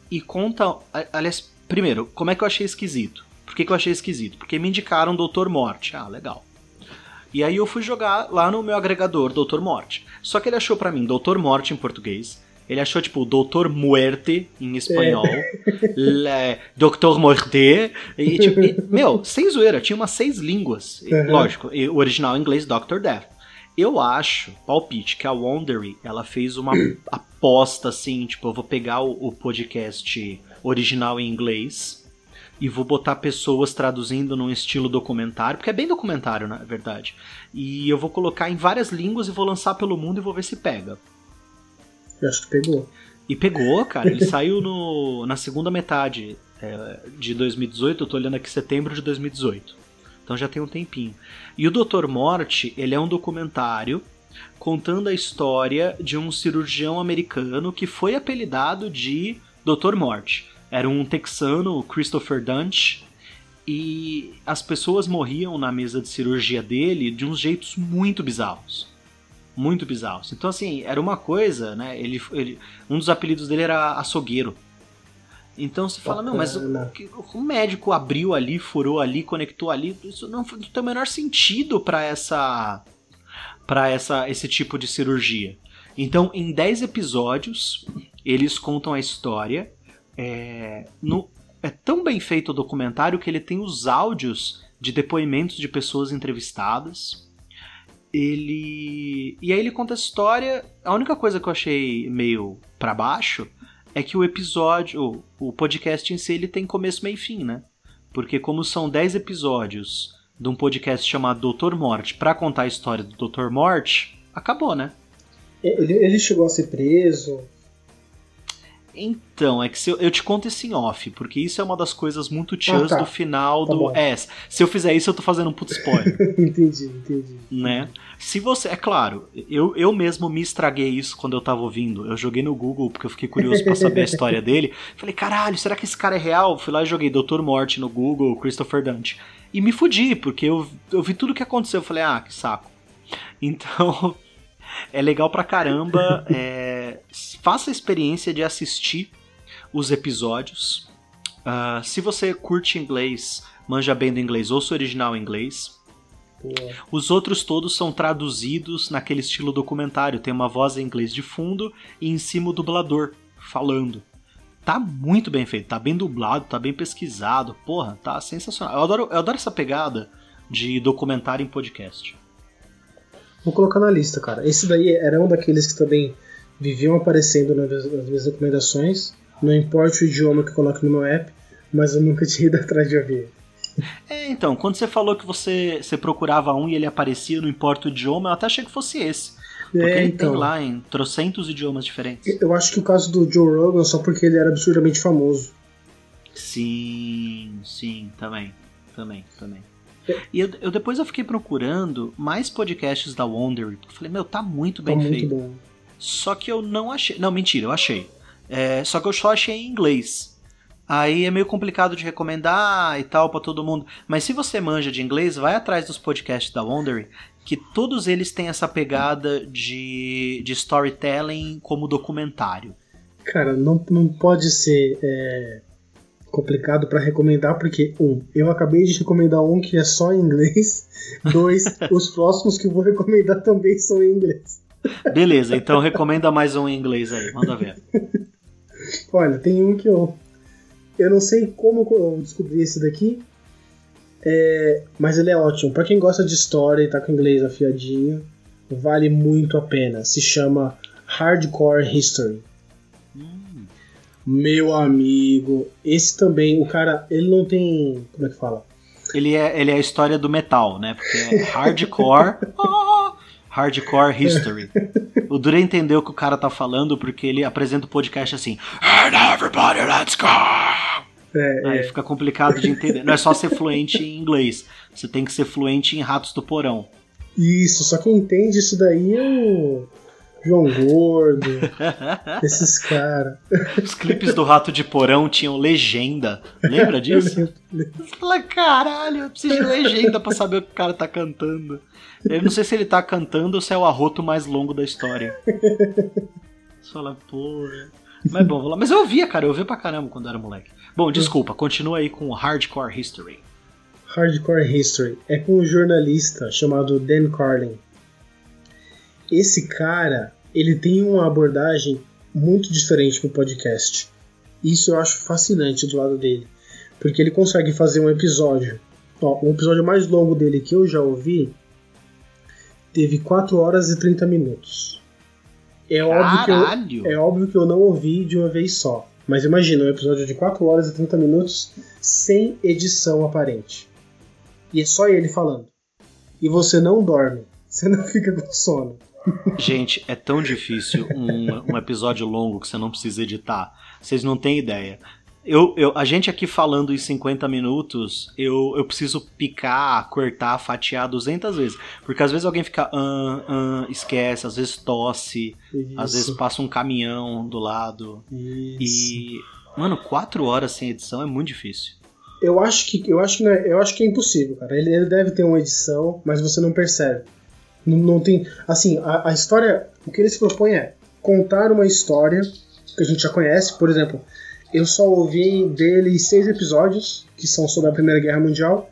e conta. Aliás, primeiro, como é que eu achei esquisito? Por que, que eu achei esquisito? Porque me indicaram Doutor Morte. Ah, legal. E aí eu fui jogar lá no meu agregador Doutor Morte. Só que ele achou para mim Doutor Morte em português. Ele achou, tipo, Doutor Muerte em espanhol. É. Doutor Morte. E, tipo, e, meu, sem zoeira, tinha umas seis línguas. Uhum. Lógico, o original em inglês, Doctor Death. Eu acho, palpite, que a Wondery, ela fez uma aposta assim, tipo, eu vou pegar o, o podcast original em inglês e vou botar pessoas traduzindo num estilo documentário, porque é bem documentário, na verdade. E eu vou colocar em várias línguas e vou lançar pelo mundo e vou ver se pega. Eu acho que pegou. E pegou, cara. Ele saiu no, na segunda metade é, de 2018. Eu tô olhando aqui setembro de 2018. Então já tem um tempinho. E o Doutor Morte, ele é um documentário contando a história de um cirurgião americano que foi apelidado de Doutor Morte. Era um texano, Christopher Dunch, e as pessoas morriam na mesa de cirurgia dele de uns jeitos muito bizarros. Muito bizarros. Então, assim, era uma coisa, né? Ele, ele, um dos apelidos dele era açougueiro. Então você fala, não, mas o, o, médico abriu ali, furou ali, conectou ali, isso não, não tem o menor sentido para essa para essa esse tipo de cirurgia. Então, em 10 episódios, eles contam a história. É, no, é tão bem feito o documentário que ele tem os áudios de depoimentos de pessoas entrevistadas. Ele. E aí ele conta a história. A única coisa que eu achei meio para baixo é que o episódio, o podcast em si, ele tem começo, meio e fim, né? Porque como são 10 episódios de um podcast chamado Doutor Morte para contar a história do Doutor Morte, acabou, né? Ele, ele chegou a ser preso? Então, é que se eu, eu te conto isso em off, porque isso é uma das coisas muito chãs tá. do final Tá do. bom. É, se eu fizer isso, eu tô fazendo um puto spoiler. entendi, entendi. né? Se você. É claro, eu, eu mesmo me estraguei isso quando eu tava ouvindo. Eu joguei no Google porque eu fiquei curioso pra saber a história dele. Falei, caralho, será que esse cara é real? Fui lá e joguei Dr. Morte no Google, Christopher Dante. E me fudi, porque eu, eu vi tudo que aconteceu. Eu falei, ah, que saco. Então. É legal pra caramba. é, faça a experiência de assistir os episódios. Ah, se você curte inglês, manja bem do inglês, ouça o original em inglês. Os outros todos são traduzidos naquele estilo documentário. Tem uma voz em inglês de fundo e em cima o dublador falando. Tá muito bem feito, tá bem dublado, tá bem pesquisado. Porra, tá sensacional. Eu adoro, eu adoro essa pegada de documentário em podcast. Vou colocar na lista, cara. Esse daí era um daqueles que também viviam aparecendo nas minhas, recomendações. Não importa o idioma que eu coloque no meu app, mas eu nunca tinha ido atrás de ouvir. É, então, quando você falou que você, você procurava um e ele aparecia, não importa o idioma, eu até achei que fosse esse. Porque É, ele então. tem lá em trocentos idiomas diferentes. Eu acho que o caso do Joe Rogan só porque ele era absurdamente famoso. Sim, sim, também, também, também. E eu, eu depois eu fiquei procurando mais podcasts da eu falei, meu, tá muito Tá bem muito feito. bom. Só que eu não achei. Não, mentira, eu achei. É, só que eu só achei em inglês. Aí é meio complicado de recomendar e tal pra todo mundo. Mas se você manja de inglês, vai atrás dos podcasts da Wondery, que todos eles têm essa pegada de, de storytelling como documentário. Cara, não, não pode ser é, complicado pra recomendar, porque, um, eu acabei de recomendar um que é só em inglês. Dois, os próximos que eu vou recomendar também são em inglês. Beleza, então recomenda mais um em inglês aí, manda ver. Olha, tem um que eu. Eu não sei como eu descobri esse daqui. é, mas ele é ótimo. Pra quem gosta de história e tá com inglês afiadinho, vale muito a pena. Se chama Hardcore History. Meu amigo, esse também, o cara, ele não tem. Como é que fala? Ele é, ele é a história do metal, né? Porque é hardcore. ah, hardcore history. O Dure entendeu o que o cara tá falando porque ele apresenta o podcast assim. And everybody, let's go! É, Aí fica complicado de entender. Não é só ser fluente em inglês. Você tem que ser fluente em Ratos do Porão. Isso, só quem entende isso daí é o João Gordo, esses caras. Os clipes do Rato de Porão tinham legenda. Lembra disso? Você fala, caralho, eu preciso de legenda pra saber o que o cara tá cantando. Eu não sei se ele tá cantando ou se é o arroto mais longo da história. Você fala, porra. Mas bom, vou lá. Mas eu ouvia, cara, eu ouvia pra caramba quando era moleque. Bom, desculpa, continua aí com o Hardcore History. Hardcore History é com um jornalista chamado Dan Carlin. Esse cara, ele tem uma abordagem muito diferente pro podcast. Isso eu acho fascinante do lado dele, porque ele consegue fazer um episódio. Ó, o episódio mais longo dele que eu já ouvi teve 4 horas e 30 minutos. É óbvio, que eu, Caralho! é óbvio que eu não ouvi de uma vez só. Mas imagina, um episódio de 4 horas e 30 minutos sem edição aparente. E é só ele falando. E você não dorme. Você não fica com sono. Gente, é tão difícil um, um episódio longo que você não precisa editar. Vocês não têm ideia. Eu, eu, a gente aqui falando em 50 minutos, eu, eu preciso picar, cortar, fatiar 200 vezes. Porque às vezes alguém fica, ah, ah, esquece, às vezes tosse, às vezes passa um caminhão do lado. Isso. E, mano, 4 horas sem edição é muito difícil. Eu acho que eu acho que é, eu acho que é impossível, cara. Ele, ele deve ter uma edição, mas você não percebe. Não, não tem, assim, a, a história, o que ele se propõe é contar uma história que a gente já conhece, por exemplo, eu só ouvi dele seis episódios que são sobre a Primeira Guerra Mundial.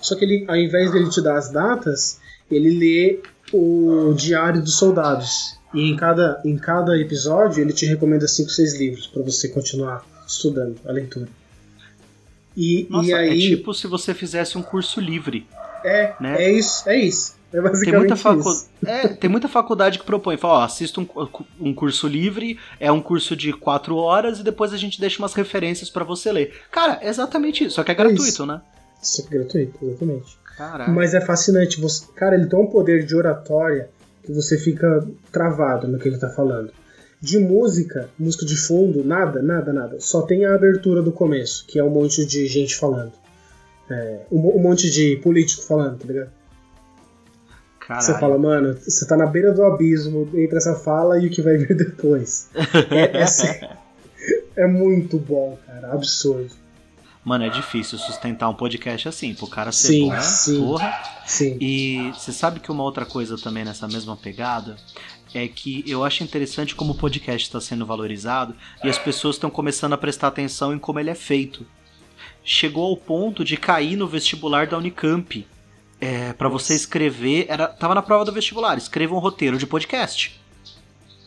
Só que ele, ao invés dele te dar as datas, ele lê o diário dos soldados. E em cada, em cada episódio ele te recomenda cinco, seis livros para você continuar estudando a leitura. E, Nossa, e aí. é tipo se você fizesse um curso livre. É, né? é isso, é isso. É Tem muita, facu... é, tem muita faculdade que propõe, fala, ó, assista um, um curso livre, é um curso de quatro horas e depois a gente deixa umas referências pra você ler. Cara, é exatamente isso, só que é gratuito, isso. né? Isso é gratuito, exatamente. Caralho. Mas é fascinante. Você, cara, ele tem um poder de oratória que você fica travado no que ele tá falando. De música, música de fundo, nada, nada, nada. Só tem a abertura do começo, que é um monte de gente falando. É, um, um monte de político falando, tá ligado? Caralho. Você fala, mano, você tá na beira do abismo entre essa fala e o que vai vir depois. É, é, é muito bom, cara. Absurdo. Mano, é difícil sustentar um podcast assim, pro cara ser Sim, bom, sim. porra. Sim. E você sabe que uma outra coisa também nessa mesma pegada é que eu acho interessante como o podcast está sendo valorizado e as pessoas estão começando a prestar atenção em como ele é feito. Chegou ao ponto de cair no vestibular da Unicamp. É, para você escrever, era, tava na prova do vestibular, escreva um roteiro de podcast.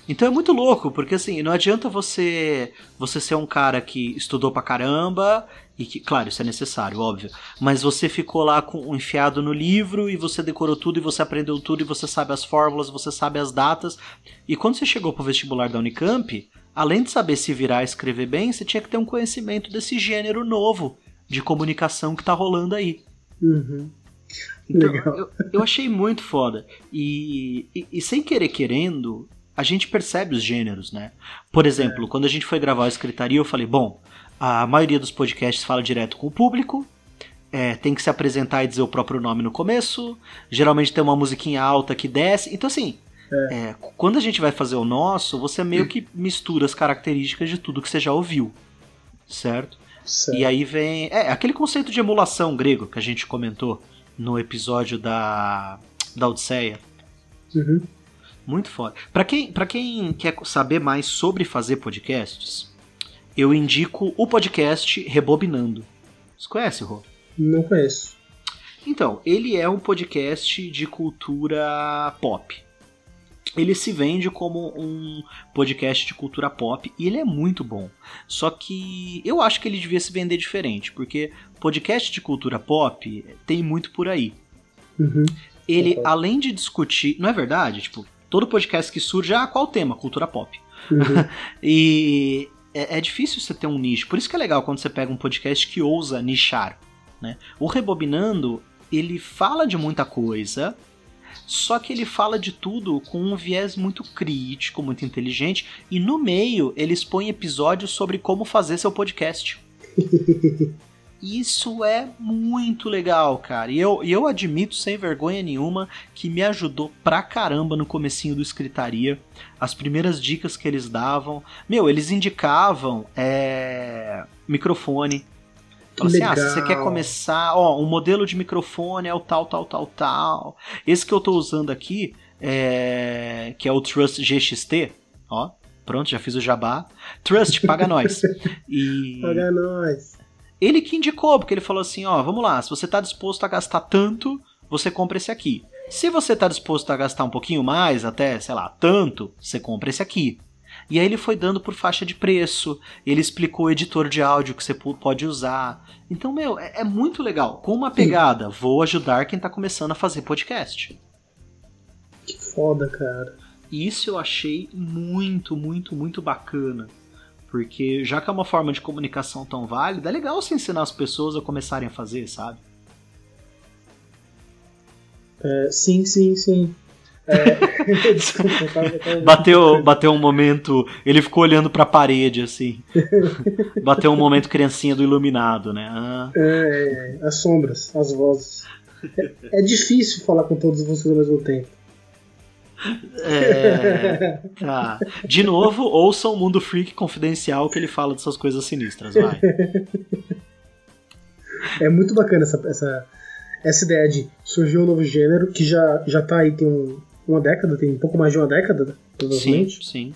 Então é muito louco, porque assim, não adianta você você ser um cara que estudou pra caramba e que, claro, isso é necessário, óbvio, mas você ficou lá com enfiado no livro e você decorou tudo e você aprendeu tudo e você sabe as fórmulas, você sabe as datas. E quando você chegou pro vestibular da Unicamp, além de saber se virar e escrever bem, você tinha que ter um conhecimento desse gênero novo de comunicação que tá rolando aí. Uhum. Então, eu, eu achei muito foda. E, e, e sem querer querendo, a gente percebe os gêneros, né? Por exemplo, quando a gente foi gravar o Escritaria, eu falei, bom, a maioria dos podcasts fala direto com o público, é, tem que se apresentar e dizer o próprio nome no começo, geralmente tem uma musiquinha alta que desce. Então, assim, é, quando a gente vai fazer o nosso, você meio que mistura as características de tudo que você já ouviu, certo? Certo. E aí vem. É, aquele conceito de emulação grego que a gente comentou no episódio da, da Odisseia. Uhum. Muito foda. Pra quem, pra quem quer saber mais sobre fazer podcasts, eu indico o podcast Rebobinando. Você conhece, Rô? Não conheço. Então, ele é um podcast de cultura pop. Ele se vende como um podcast de cultura pop e ele é muito bom. Só que eu acho que ele devia se vender diferente, porque podcast de cultura pop tem muito por aí. Uhum. Ele, Concordo. além de discutir. Não é verdade? Tipo, todo podcast que surge, ah, qual o tema? Cultura pop. Uhum. E é, é difícil você ter um nicho. Por isso que é legal quando você pega um podcast que ousa nichar. Né? O Rebobinando, ele fala de muita coisa, só que ele fala de tudo com um viés muito crítico, muito inteligente, e no meio ele expõe episódios sobre como fazer seu podcast. Isso é muito legal, cara. E eu, eu admito sem vergonha nenhuma que me ajudou pra caramba no comecinho do Escritaria. As primeiras dicas que eles davam. Meu, eles indicavam é, microfone. Fala assim, ah, se você quer começar, ó, um modelo de microfone é o tal, tal, tal, tal. Esse que eu tô usando aqui, é, que é o Trust GXT, ó, pronto, já fiz o jabá. Trust, paga nós. E Paga nós. ele que indicou, porque ele falou assim, ó, vamos lá, se você tá disposto a gastar tanto, você compra esse aqui. Se você tá disposto a gastar um pouquinho mais, até, sei lá, tanto, você compra esse aqui. E aí ele foi dando por faixa de preço, ele explicou o editor de áudio que você pode usar. Então, meu, é, é muito legal. Com uma pegada, vou ajudar quem tá começando a fazer podcast. Que foda, cara. E isso eu achei muito, muito, muito bacana. Porque já que é uma forma de comunicação tão válida, é legal você ensinar as pessoas a começarem a fazer, sabe? É, sim, sim, sim. É, Bateu, bateu um momento. Ele ficou olhando pra parede, assim. Bateu um momento criancinha do iluminado, né? Ah, É, as sombras, as vozes. É, é difícil falar com todos vocês ao mesmo tempo. é, tá. De novo, ouça o Mundo Freak Confidencial que ele fala dessas coisas sinistras, vai. É muito bacana essa, essa, essa ideia de surgir um novo gênero que já, já tá aí tem um- uma década, tem um pouco mais de uma década, Sim, provavelmente. sim.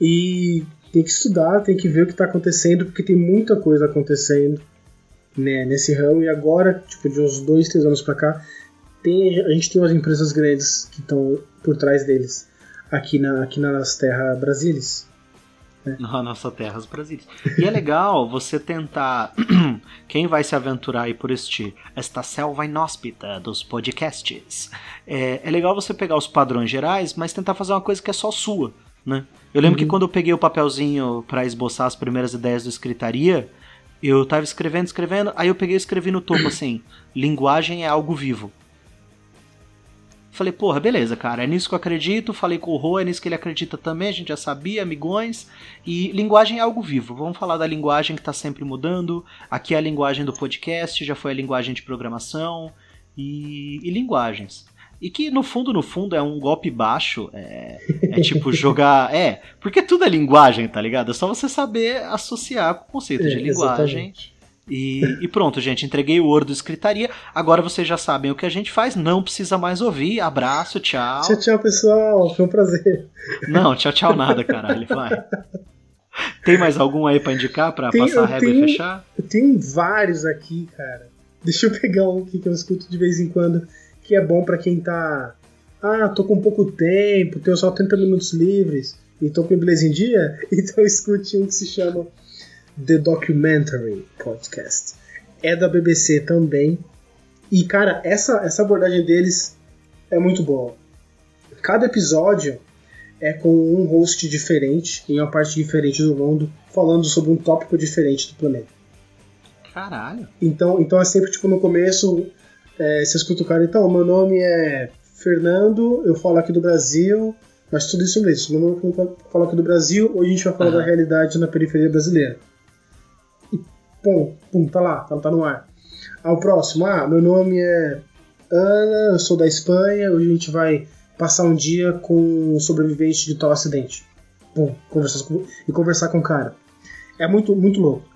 E tem que estudar, tem que ver o que tá acontecendo, porque tem muita coisa acontecendo né, nesse ramo. E agora, tipo, de uns dois, três anos pra cá, tem, a gente tem umas empresas grandes que estão por trás deles. Aqui, na, aqui nas terras brasileiras. na nossa terra, os Brasílias. E é legal você tentar. Quem vai se aventurar aí por este, esta selva inóspita dos podcasts? É, é legal você pegar os padrões gerais, mas tentar fazer uma coisa que é só sua, né? Eu lembro Uhum. que quando eu peguei o papelzinho pra esboçar as primeiras ideias do escritaria, eu tava escrevendo, escrevendo, aí eu peguei e escrevi no topo assim: linguagem é algo vivo. Falei, porra, beleza, cara, é nisso que eu acredito. Falei com o Rô, é nisso que ele acredita também, a gente já sabia, amigões. E linguagem é algo vivo. Vamos falar da linguagem que tá sempre mudando. Aqui é a linguagem do podcast, já foi a linguagem de programação e, e linguagens. E que no fundo, no fundo, é um golpe baixo. É, é tipo jogar. É, porque tudo é linguagem, tá ligado? É só você saber associar com o conceito É, de linguagem. exatamente. E, e pronto, gente, entreguei o Word do Escritaria. Agora vocês já sabem o que a gente faz, não precisa mais ouvir. Abraço, tchau. Tchau, tchau, pessoal. Foi um prazer. Não, tchau, tchau, nada, caralho, vai. Tem mais algum aí pra indicar pra Tem- passar a régua e tenho- fechar? Eu tenho vários aqui, cara. Deixa eu pegar um aqui que eu escuto de vez em quando, que é bom pra quem tá. Ah, tô com pouco tempo, tenho só 30 minutos livres e tô com inglês em dia, então escute um que se chama The Documentary Podcast. É da BBC também. E, cara, essa, essa abordagem deles é muito boa. Cada episódio é com um host diferente, em uma parte diferente do mundo, falando sobre um tópico diferente do planeta. Caralho. Então, então é sempre tipo no começo, é, você escuta o cara, então, meu nome é Fernando, eu falo aqui do Brasil, mas tudo isso inglês. Meu nome é eu falo aqui do Brasil, hoje a gente vai falar Aham. da realidade na periferia brasileira. Pum, pum, tá lá, tá, tá no ar. Ao próximo, ah, meu nome é Ana, eu sou da Espanha, hoje a gente vai passar um dia com um sobrevivente de tal acidente. Pum, conversar com, e conversar com o cara. É muito, muito louco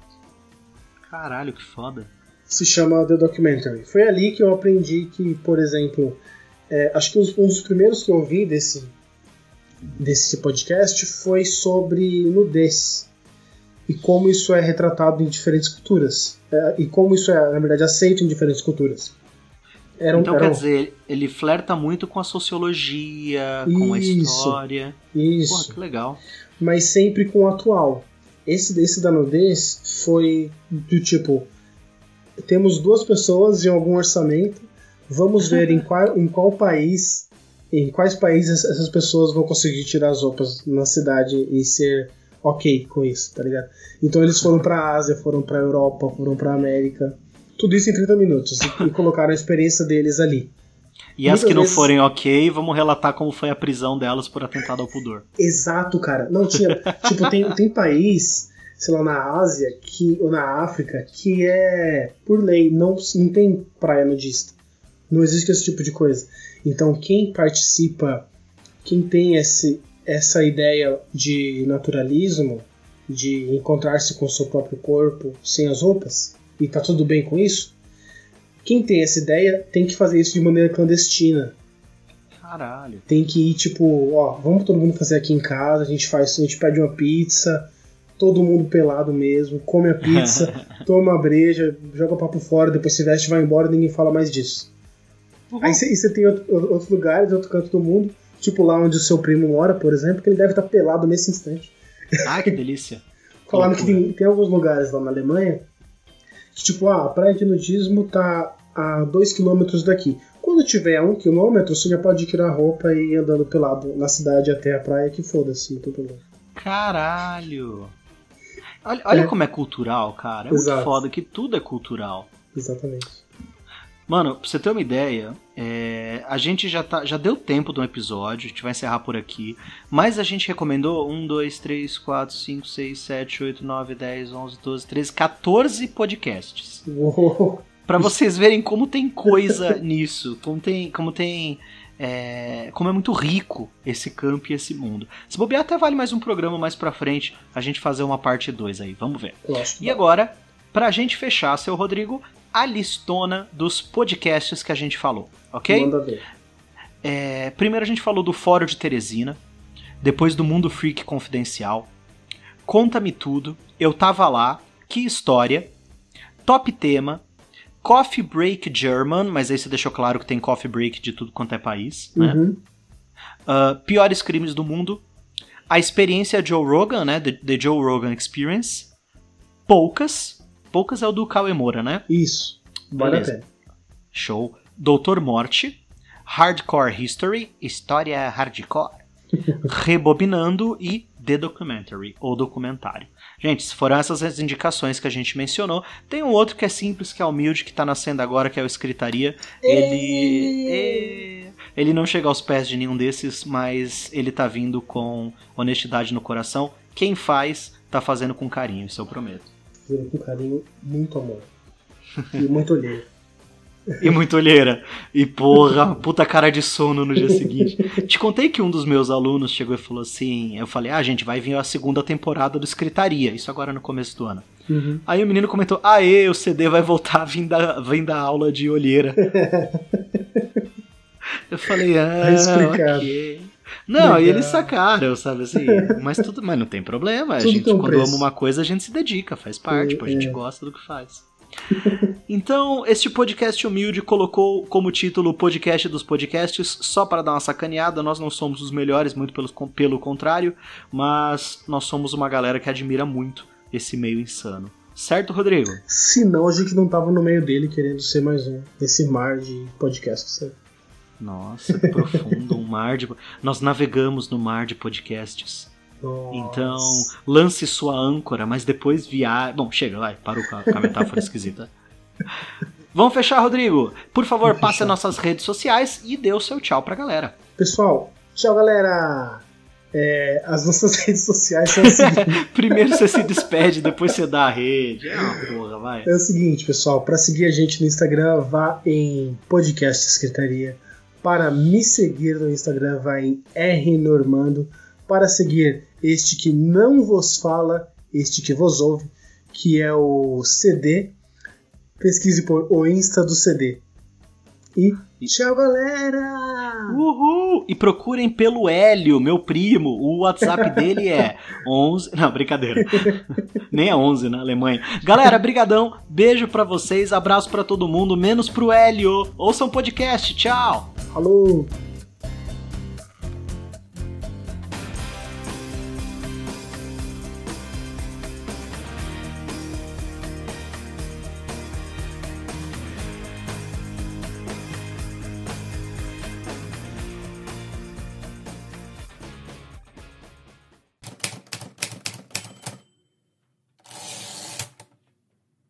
Caralho, que foda. se chama The Documentary. Foi ali que eu aprendi que, por exemplo, é, acho que um dos primeiros que eu ouvi desse, desse podcast foi sobre nudez e como isso é retratado em diferentes culturas É, e como isso é, na verdade, aceito em diferentes culturas. Era um- então era quer um- dizer, ele flerta muito com a sociologia, com a Isso. história. Isso. Porra, que legal. mas sempre com o atual. Esse desse da nudez foi do tipo: temos duas pessoas em algum orçamento, vamos ver em qual, em qual país, em quais países essas pessoas vão conseguir tirar as roupas na cidade e ser ok com isso, tá ligado? Então eles foram pra Ásia, foram pra Europa, foram pra América. Tudo isso em 30 minutos e, e colocaram a experiência deles ali. E as Muitas que não vezes- forem ok, vamos relatar como foi a prisão delas por atentado ao pudor. Exato, cara. Não tinha. tipo, tem, tem país, sei lá, na Ásia que, ou na África que é, por lei, não, não tem praia nudista. Não existe esse tipo de coisa. Então, quem participa, quem tem esse, essa ideia de naturalismo, de encontrar-se com o seu próprio corpo sem as roupas, e tá tudo bem com isso, quem tem essa ideia tem que fazer isso de maneira clandestina Caralho. tem que ir tipo, ó, vamos todo mundo fazer aqui em casa, a gente faz, a gente pede uma pizza, todo mundo pelado mesmo, come a pizza, toma a breja, joga o papo fora, depois se veste, vai embora, ninguém fala mais disso. Aí você, e você tem outro- outros lugares, outro canto do mundo, tipo lá onde o seu primo mora, por exemplo, que ele deve estar pelado nesse instante. Ah, que delícia. Falando que tem, tem alguns lugares lá na Alemanha que, tipo, ah, a praia de nudismo tá a 2km daqui. Quando tiver a 1 km, você já pode tirar a roupa e ir andando pelado na cidade até a praia, que foda-se, não tem problema. Caralho. Olha, olha É. como é cultural, cara. É muito Exato. foda que tudo é cultural. Exatamente. Mano, pra você ter uma ideia, é, a gente já, tá, já deu tempo de um episódio, a gente vai encerrar por aqui, mas a gente recomendou 1, 2, 3, 4, 5, 6, 7, 8, 9, 10, 11, 12, 13, 14 podcasts. Uou. Pra vocês verem como tem coisa nisso, como tem, como tem, é, como é muito rico esse campo e esse mundo. Se bobear até vale mais um programa mais pra frente, a gente fazer uma parte 2 aí, vamos ver. E agora, pra gente fechar, seu Rodrigo, a listona dos podcasts que a gente falou, ok? Manda ver. É, primeiro a gente falou do Fórum de Teresina, depois do Mundo Freak Confidencial, Conta-me Tudo, Eu Tava Lá, Que História, Top Tema, Coffee Break German, mas aí você deixou claro que tem Coffee Break de tudo quanto é país, né? Uhum. Ah, Piores Crimes do Mundo, A Experiência Joe Rogan, né? The, The Joe Rogan Experience, Poucas, Poucas é o do Kawemura, né? Isso. Vale a pena. Show. Doutor Morte, Hardcore History, História Hardcore, Rebobinando e The Documentary, ou documentário. Gente, se foram essas as indicações que a gente mencionou, tem um outro que é simples, que é humilde, que tá nascendo agora, que é o Escritaria. Ele. É... Ele não chega aos pés de nenhum desses, mas ele tá vindo com honestidade no coração. Quem faz, tá fazendo com carinho, isso eu prometo. Fazendo com carinho, muito amor. E muito olheiro. E muita olheira. E porra, puta cara de sono no dia seguinte. Te contei que um dos meus alunos chegou e falou assim: eu falei, ah, gente, vai vir a segunda temporada do Escritaria. Isso agora no começo do ano. Uhum. Aí o menino comentou: Aê, o CD vai voltar vindo da, vem da aula de olheira. eu falei, ah, Tá explicado. ok. Não, e eles sacaram, sabe assim? Mas tudo, mas não tem problema. A Tudo gente, quando preço. ama uma coisa, a gente se dedica, faz parte, É, pô, a gente é. gosta do que faz. Então, este podcast humilde colocou como título o podcast dos podcasts só para dar uma sacaneada. Nós não somos os melhores, muito pelo, pelo contrário, mas nós somos uma galera que admira muito esse meio insano. Certo, Rodrigo? Senão a gente não tava no meio dele querendo ser mais um. Nesse mar de podcasts. Nossa, que profundo, mar de. Nós navegamos no mar de podcasts. Nossa. Então, lance sua âncora, mas depois viaje. Bom, chega, vai, parou com a, com a metáfora esquisita. Vamos fechar, Rodrigo? Por favor, passe as nossas redes sociais e dê o seu tchau pra galera. Pessoal, tchau galera! É, as nossas redes sociais são as seguintes. Primeiro você se despede, depois você dá a rede. É uma porra, vai. É o seguinte, pessoal, para seguir a gente no Instagram, vá em Podcast Secretaria. Para me seguir no Instagram, vá em rnormando. Para seguir este que não vos fala, este que vos ouve, que é o CD. Pesquise por o Insta do CD. E tchau, galera! Uhul! E procurem pelo Hélio, meu primo. O WhatsApp dele é 11. Não, brincadeira. Nem é 11 na Alemanha. Galera, brigadão. Beijo pra vocês. Abraço pra todo mundo, menos pro Hélio. Ouçam o podcast. Tchau! Falou!